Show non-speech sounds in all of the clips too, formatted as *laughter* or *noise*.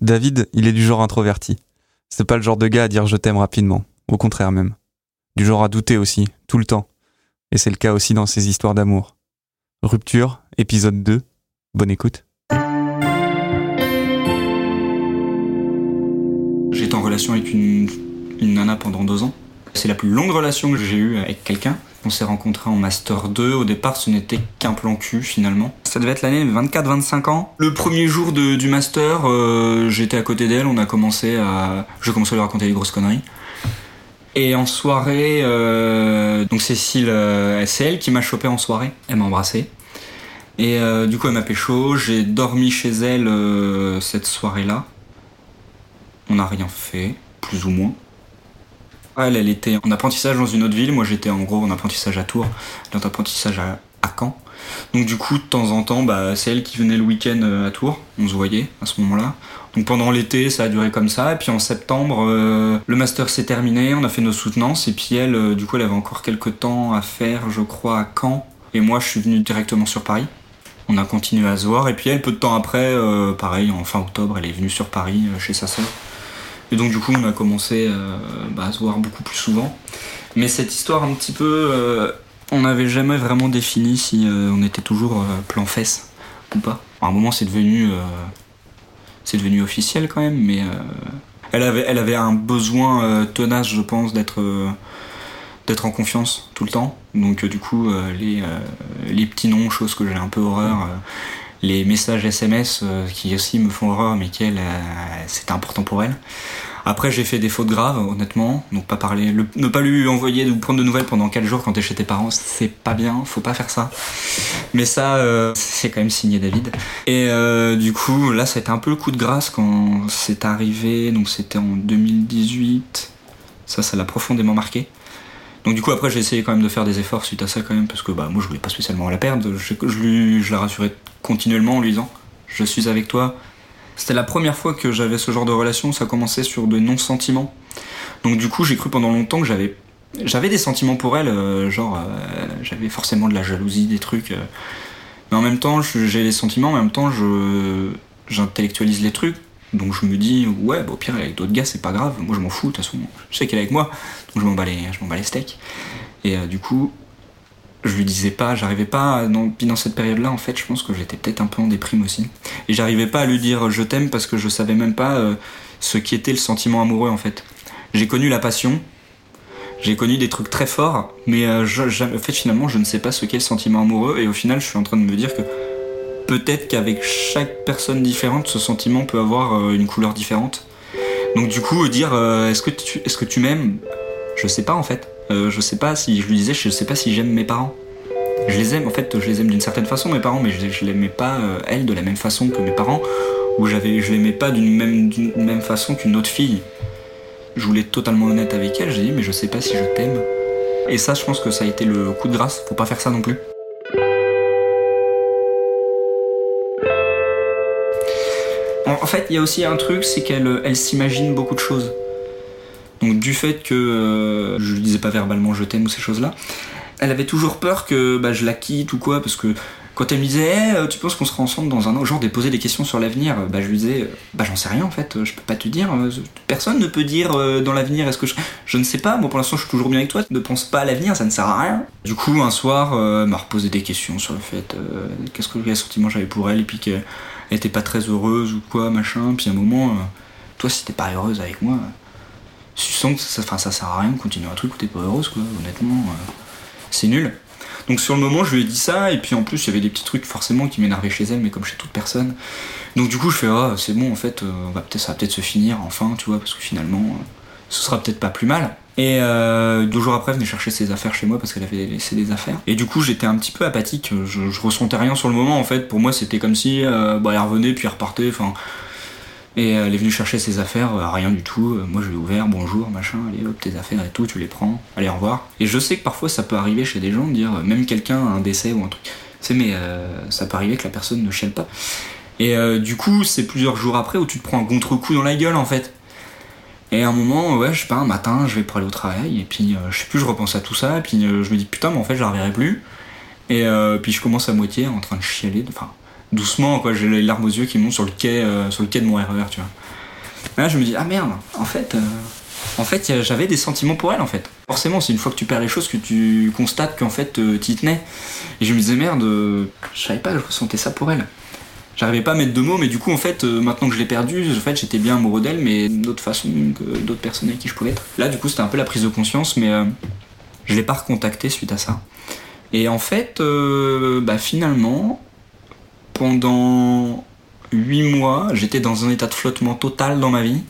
David, il est du genre introverti. C'est pas le genre de gars à dire je t'aime rapidement, au contraire même. Du genre à douter aussi, tout le temps. Et c'est le cas aussi dans ses histoires d'amour. Rupture, épisode 2. Bonne écoute. J'étais en relation avec une, une nana pendant deux ans. C'est la plus longue relation que j'ai eue avec quelqu'un. On s'est rencontrés en Master 2. Au départ, ce n'était qu'un plan cul finalement. Ça devait être l'année 24-25 ans. Le premier jour de- du Master, euh, j'étais à côté d'elle. On a commencé à. Je commençais à lui raconter des grosses conneries. Et en soirée, euh, donc Cécile, euh, c'est elle qui m'a chopé en soirée. Elle m'a embrassé. Et du coup, elle m'a pécho. J'ai dormi chez elle cette soirée-là. On n'a rien fait, plus ou moins. Elle, elle était en apprentissage dans une autre ville. Moi, j'étais en gros en apprentissage à Tours, en apprentissage à, Caen. Donc, du coup, de temps en temps, bah, c'est elle qui venait le week-end euh, à Tours. On se voyait à ce moment-là. Donc, pendant l'été, ça a duré comme ça. Et puis, en septembre, euh, le master s'est terminé. On a fait nos soutenances. Et puis, elle, euh, du coup, elle avait encore quelques temps à faire, je crois, à Caen. Et moi, je suis venu directement sur Paris. On a continué à se voir. Et puis, elle, peu de temps après, pareil, en fin octobre, elle est venue sur Paris chez sa sœur. Et donc du coup on a commencé euh, bah, à se voir beaucoup plus souvent. Mais cette histoire un petit peu, euh, on n'avait jamais vraiment défini si euh, on était toujours plan fesses ou pas. À un moment c'est devenu, c'est devenu officiel quand même, mais elle, avait, elle avait un besoin tenace je pense d'être d'être en confiance tout le temps. Donc du coup les, les petits noms, choses que j'ai un peu horreur. Les messages SMS euh, qui aussi me font horreur mais qu'elle euh, c'était important pour elle. Après j'ai fait des fautes graves honnêtement, donc pas parler le- ne pas lui envoyer ou prendre de nouvelles pendant 4 jours quand t'es chez tes parents, c'est pas bien, faut pas faire ça. Mais ça euh, c'est quand même signé David. Et du coup là ça a été un peu le coup de grâce quand c'est arrivé, donc c'était en 2018. Ça ça l'a profondément marqué. Donc du coup après j'ai essayé quand même de faire des efforts suite à ça quand même parce que bah moi je voulais pas spécialement la perdre. Je, lui, je la rassurais continuellement en lui disant je suis avec toi. C'était la première fois que j'avais ce genre de relation, ça commençait sur de non-sentiments. Donc du coup j'ai cru pendant longtemps que j'avais j'avais des sentiments pour elle, euh, genre euh, j'avais forcément de la jalousie, des trucs. euh. mais en même temps j'ai les sentiments, en même temps je j'intellectualise les trucs. Donc je me dis ouais bah, au pire avec d'autres gars c'est pas grave, moi je m'en fous de toute façon, je sais qu'elle est avec moi, donc je m'en bats bats les steaks. Et euh, du coup je lui disais pas, j'arrivais pas, puis dans cette période-là, en fait, je pense que j'étais peut-être un peu en déprime aussi. Et j'arrivais pas à lui dire je t'aime parce que je savais même pas euh, ce qui était le sentiment amoureux, en fait. J'ai connu la passion, j'ai connu des trucs très forts, mais euh, en fait, finalement, je ne sais pas ce qu'est le sentiment amoureux, et au final, je suis en train de me dire que peut-être qu'avec chaque personne différente, ce sentiment peut avoir euh, une couleur différente. Donc, du coup, dire euh, est-ce que tu, est-ce que tu m'aimes? Je sais pas, en fait. Euh, je sais pas si je lui disais, je sais pas si j'aime mes parents. Je les aime, en fait, je les aime d'une certaine façon, mes parents, mais je, je l'aimais pas, elle, de la même façon que mes parents, ou j'avais, je l'aimais pas d'une même, d'une même façon qu'une autre fille. Je voulais être totalement honnête avec elle, j'ai dit, mais je sais pas si je t'aime. Et ça, je pense que ça a été le coup de grâce, faut pas faire ça non plus. En fait, il y a aussi un truc, c'est qu'elle elle s'imagine beaucoup de choses. Donc du fait que euh, je lui disais pas verbalement je t'aime ou ces choses-là, elle avait toujours peur que bah, je la quitte ou quoi, parce que quand elle me disait Eh, euh, tu penses qu'on sera ensemble dans un an, genre de poser des questions sur l'avenir, euh, bah je lui disais euh, bah j'en sais rien en fait, euh, je peux pas te dire, euh, personne ne peut dire euh, dans l'avenir est-ce que je... ne sais pas, moi pour l'instant je suis toujours bien avec toi, ne pense pas à l'avenir, ça ne sert à rien. Du coup un soir, euh, elle m'a reposé des questions sur le fait euh, qu'est-ce que quel sentiment j'avais pour elle et puis qu'elle était pas très heureuse ou quoi machin, puis à un moment, euh, toi si t'es pas heureuse avec moi, tu sens que ça, enfin, ça sert à rien de continuer un truc où t'es pas heureuse, quoi, honnêtement. euh, c'est nul. Donc sur le moment, je lui ai dit ça, et puis en plus, il y avait des petits trucs forcément qui m'énervaient chez elle, mais comme chez toute personne. Donc du coup, je fais, ah, c'est bon, en fait, euh, ça va peut-être se finir enfin, tu vois, parce que finalement, euh, ce sera peut-être pas plus mal. Et euh, deux jours après, elle venait chercher ses affaires chez moi parce qu'elle avait laissé des affaires. Et du coup, j'étais un petit peu apathique, je, je ressentais rien sur le moment, en fait. Pour moi, c'était comme si, euh, bah, elle revenait, puis elle repartait, enfin. Et elle est venue chercher ses affaires, euh, rien du tout. Moi je lui ai ouvert, bonjour, machin, allez hop, tes affaires et tout, tu les prends, allez au revoir. Et je sais que parfois ça peut arriver chez des gens de dire, même quelqu'un a un décès ou un truc. C'est mais ça peut arriver que la personne ne chiale pas. Et du coup, c'est plusieurs jours après où tu te prends un contre-coup dans la gueule en fait. Et à un moment, ouais, je sais pas, un matin, je vais pour aller au travail, et puis euh, je sais plus, je repense à tout ça, et puis euh, je me dis putain, mais en fait, je la reverrai plus. Et euh, puis je commence à moitié en train de chialer, enfin, doucement, quoi, j'ai les larmes aux yeux qui montent sur le quai, sur le quai de mon RER, tu vois. Là, je me dis, ah merde, en fait, en fait, j'avais des sentiments pour elle, en fait. Forcément, c'est une fois que tu perds les choses que tu constates qu'en fait, tu y tenais. Et je me disais, merde, je savais pas que je ressentais ça pour elle. J'arrivais pas à mettre de mots, mais du coup, en fait, maintenant que je l'ai perdue, en fait, j'étais bien amoureux d'elle, mais d'autres façons que d'autres personnes avec qui je pouvais être. Là, du coup, c'était un peu la prise de conscience, mais je l'ai pas recontacté suite à ça. Et en fait, bah, finalement, pendant 8 mois, j'étais dans un état de flottement total dans ma vie.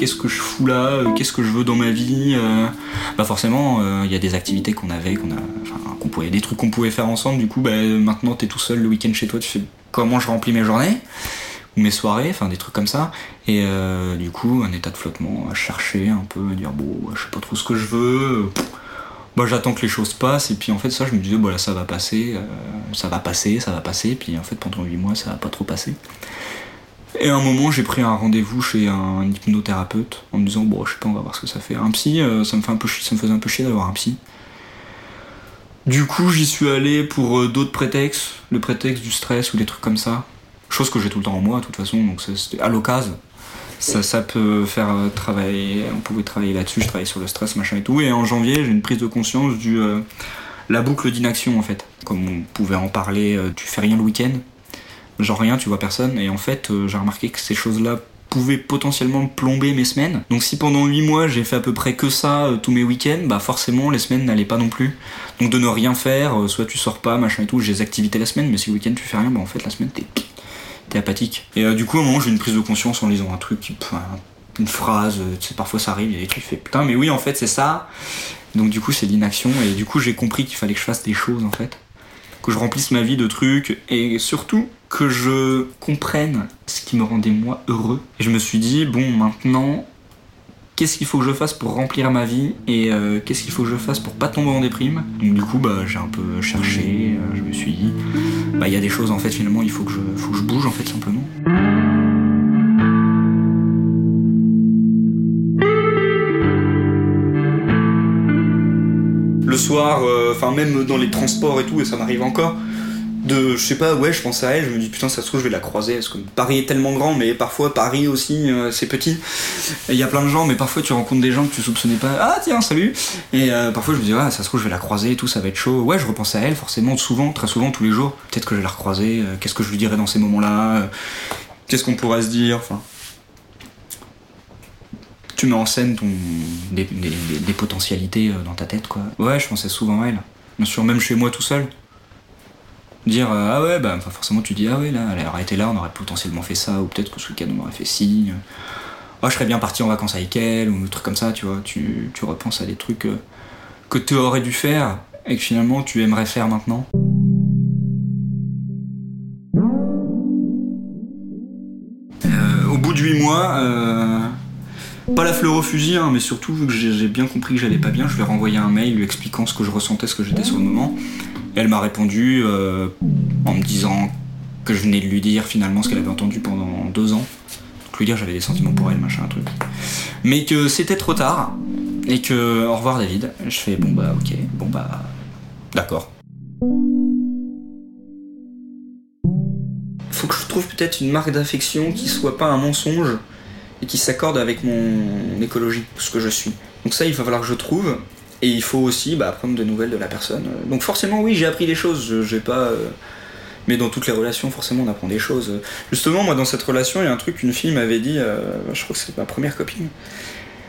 Qu'est-ce que je fous là euh, Qu'est-ce que je veux dans ma vie euh, Bah forcément, euh, il y a des activités qu'on avait, qu'on a, qu'on pouvait, des trucs qu'on pouvait faire ensemble. Du coup, bah, maintenant t'es tout seul le week-end chez toi, tu fais comment je remplis mes journées mes soirées, enfin des trucs comme ça. Et du coup, un état de flottement, à chercher un peu, à dire bon, je sais pas trop ce que je veux. Bah, j'attends que les choses passent et puis en fait ça je me disais voilà ça va passer ça va passer ça va passer puis en fait pendant 8 mois ça va pas trop passer et à un moment j'ai pris un rendez-vous chez un hypnothérapeute en me disant bon je sais pas on va voir ce que ça fait. Un psy euh, ça me fait un peu ça me faisait un peu chier d'avoir un psy. Du coup j'y suis allé pour d'autres prétextes. Le prétexte du stress ou des trucs comme ça. Chose que j'ai tout le temps en moi de toute façon, donc c'était à l'occasion. Ça, peut faire euh, travailler, on pouvait travailler là-dessus, je travaillais sur le stress, machin et tout. Et en janvier, j'ai une prise de conscience du euh, la boucle d'inaction en fait. Comme on pouvait en parler, euh, tu fais rien le week-end, genre rien, tu vois personne. Et en fait, j'ai remarqué que ces choses-là pouvaient potentiellement plomber mes semaines. Donc si pendant 8 mois j'ai fait à peu près que ça tous mes week-ends, bah forcément les semaines n'allaient pas non plus. Donc de ne rien faire, soit tu sors pas, machin et tout, j'ai des activités la semaine, mais si le week-end tu fais rien, bah en fait la semaine t'es t'es apathique. Et euh, du coup, à un moment, j'ai une prise de conscience en lisant un truc, une phrase, euh, tu sais, parfois ça arrive, et tu fais putain, mais oui, en fait, c'est ça. Donc, du coup, c'est l'inaction, et du coup, j'ai compris qu'il fallait que je fasse des choses, en fait. Que je remplisse ma vie de trucs, et surtout que je comprenne ce qui me rendait moi heureux. Et je me suis dit, bon, maintenant, qu'est-ce qu'il faut que je fasse pour remplir ma vie et euh, qu'est-ce qu'il faut que je fasse pour pas tomber en déprime? Donc du coup bah j'ai un peu cherché, euh, je me suis dit bah il y a des choses en fait finalement il faut que je faut que je bouge en fait simplement. Le soir, euh, enfin même dans les transports et tout, et ça m'arrive encore, de je sais pas ouais je pense à elle je me dis putain ça se trouve je vais la croiser parce que Paris est tellement grand mais parfois Paris aussi euh, c'est petit. Il y a plein de gens mais parfois tu rencontres des gens que tu soupçonnais pas ah tiens salut. Et euh, parfois je me dis ah ça se trouve je vais la croiser et tout ça va être chaud. Ouais je repense à elle forcément souvent très souvent tous les jours. Peut-être que je vais la recroiser euh, qu'est-ce que je lui dirais dans ces moments là qu'est-ce qu'on pourrait se dire enfin. Tu mets en scène ton, des, des potentialités dans ta tête quoi. Ouais je pensais souvent à elle. Bien sûr même chez moi tout seul dire euh, ah ouais bah forcément tu dis ah ouais là elle aurait été là on aurait potentiellement fait ça ou peut-être que ce week-end on aurait fait ci oh, je serais bien parti en vacances avec elle ou un truc comme ça tu vois tu, tu repenses à des trucs euh, que tu aurais dû faire et que finalement tu aimerais faire maintenant. Euh, au bout de 8 mois pas la fleur au fusil, hein, mais surtout vu que j'ai bien compris que j'allais pas bien, je lui ai renvoyé un mail lui expliquant ce que je ressentais, ce que j'étais sur le moment elle m'a répondu euh, en me disant que je venais de lui dire finalement ce qu'elle avait entendu pendant deux ans. Donc lui dire j'avais des sentiments pour elle, machin, un truc. Mais que c'était trop tard et que au revoir David. Je fais bon bah ok, bon bah d'accord. Faut que je trouve peut-être une marque d'affection qui soit pas un mensonge et qui s'accorde avec mon écologie, ce que je suis. Donc ça, il va falloir que je trouve. Et il faut aussi bah, prendre de nouvelles de la personne. Donc forcément, oui, j'ai appris des choses. J'ai pas. Euh, mais dans toutes les relations, forcément, on apprend des choses. Justement, moi, dans cette relation, il y a un truc qu'une fille m'avait dit. Euh, je crois que c'est ma première copine.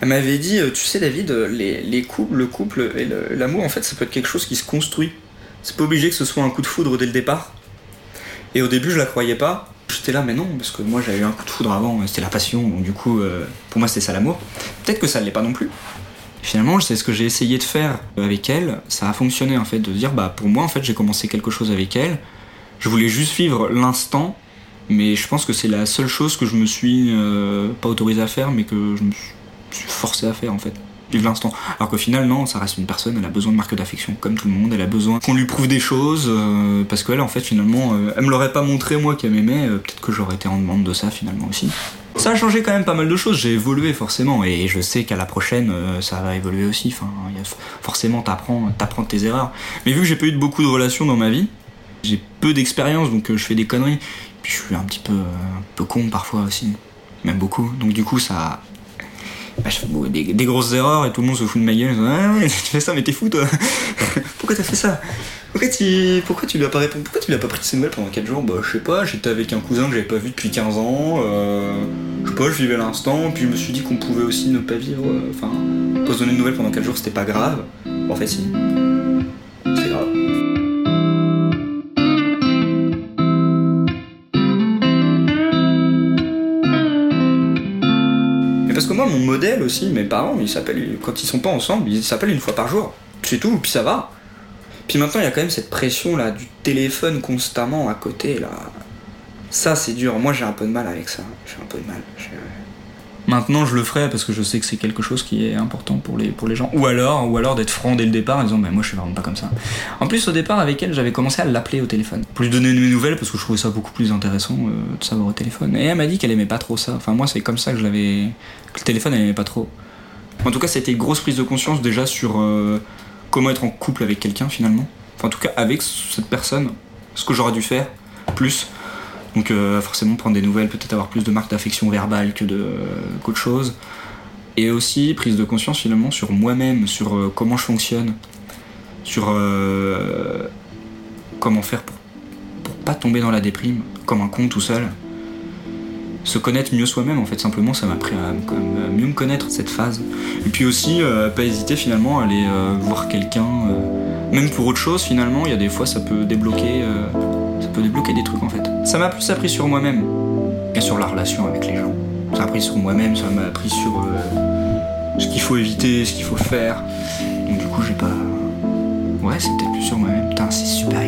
Elle m'avait dit, euh, tu sais, David, les, couples, le couple et l'amour, en fait, ça peut être quelque chose qui se construit. C'est pas obligé que ce soit un coup de foudre dès le départ. Et au début, je la croyais pas. J'étais là, mais non, parce que moi, j'avais eu un coup de foudre avant. C'était la passion. Donc, du coup, pour moi, c'était ça l'amour. Peut-être que ça ne l'est pas non plus. Finalement, c'est ce que j'ai essayé de faire avec elle. Ça a fonctionné en fait, de dire bah pour moi en fait j'ai commencé quelque chose avec elle. Je voulais juste vivre l'instant, mais je pense que c'est la seule chose que je me suis euh, pas autorisé à faire, mais que je me suis forcé à faire en fait. Vivre l'instant. Alors qu'au final, non, ça reste une personne, elle a besoin de marques d'affection, comme tout le monde, elle a besoin qu'on lui prouve des choses, euh, parce qu'elle, en fait, finalement, euh, elle me l'aurait pas montré, moi, qu'elle m'aimait, peut-être que j'aurais été en demande de ça, finalement, aussi. Ça a changé quand même pas mal de choses, j'ai évolué forcément, et je sais qu'à la prochaine, euh, ça va évoluer aussi. Enfin, forcément, t'apprends, tes erreurs. Mais vu que j'ai pas eu beaucoup de relations dans ma vie, j'ai peu d'expérience, donc euh, je fais des conneries. Puis je suis un petit peu, un peu con parfois aussi, même beaucoup. Donc du coup, ça, bah, je fais des, des, grosses erreurs et tout le monde se fout de ma gueule. Ah ouais, *laughs* tu fais ça, mais t'es fou toi. *laughs* Pourquoi t'as fait ça? Pourquoi tu, pourquoi tu lui as pas répondu Pourquoi tu lui as pas pris de ses nouvelles pendant 4 jours? Bah, je sais pas, j'étais avec un cousin que j'avais pas vu depuis 15 ans. Euh, je sais pas, je vivais l'instant, puis je me suis dit qu'on pouvait aussi ne pas vivre. Euh, enfin, pas se donner de nouvelles pendant 4 jours, c'était pas grave. en fait, si. C'est grave. Mais parce que moi, mon modèle aussi, mes parents, ils s'appellent, quand ils sont pas ensemble, ils s'appellent une fois par jour. C'est tout, puis ça va. Puis maintenant, il y a quand même cette pression là du téléphone constamment à côté là. Ça, c'est dur. Moi, j'ai un peu de mal avec ça. J'ai un peu de mal. Maintenant, je le ferai parce que je sais que c'est quelque chose qui est important pour les, pour les gens. Ou alors, ou alors d'être franc dès le départ en disant, bah, moi, je suis vraiment pas comme ça. En plus, au départ, avec elle, j'avais commencé à l'appeler au téléphone pour lui donner mes nouvelles parce que je trouvais ça beaucoup plus intéressant euh, de savoir au téléphone. Et elle m'a dit qu'elle aimait pas trop ça. Enfin, moi, c'est comme ça que je l'avais. le téléphone, elle aimait pas trop. En tout cas, été une grosse prise de conscience déjà sur. Euh, comment être en couple avec quelqu'un finalement. Enfin, en tout cas, avec cette personne, ce que j'aurais dû faire, plus. Donc, euh, forcément, prendre des nouvelles, peut-être avoir plus de marques d'affection verbale que de, qu'autre chose. Et aussi, prise de conscience finalement sur moi-même, sur euh, comment je fonctionne, sur euh, comment faire pour, pour pas tomber dans la déprime, comme un con tout seul se connaître mieux soi-même en fait. Simplement ça m'a appris à, mieux me connaître cette phase. Et puis aussi euh, pas hésiter finalement à aller euh, voir quelqu'un euh, même pour autre chose finalement. Il y a des fois ça peut débloquer ça peut débloquer des trucs en fait. Ça m'a plus appris sur moi-même et sur la relation avec les gens. Ça m'a appris sur moi-même ça m'a appris sur ce qu'il faut éviter ce qu'il faut faire. Donc du coup j'ai pas ouais c'était plus sur moi-même. Putain c'est super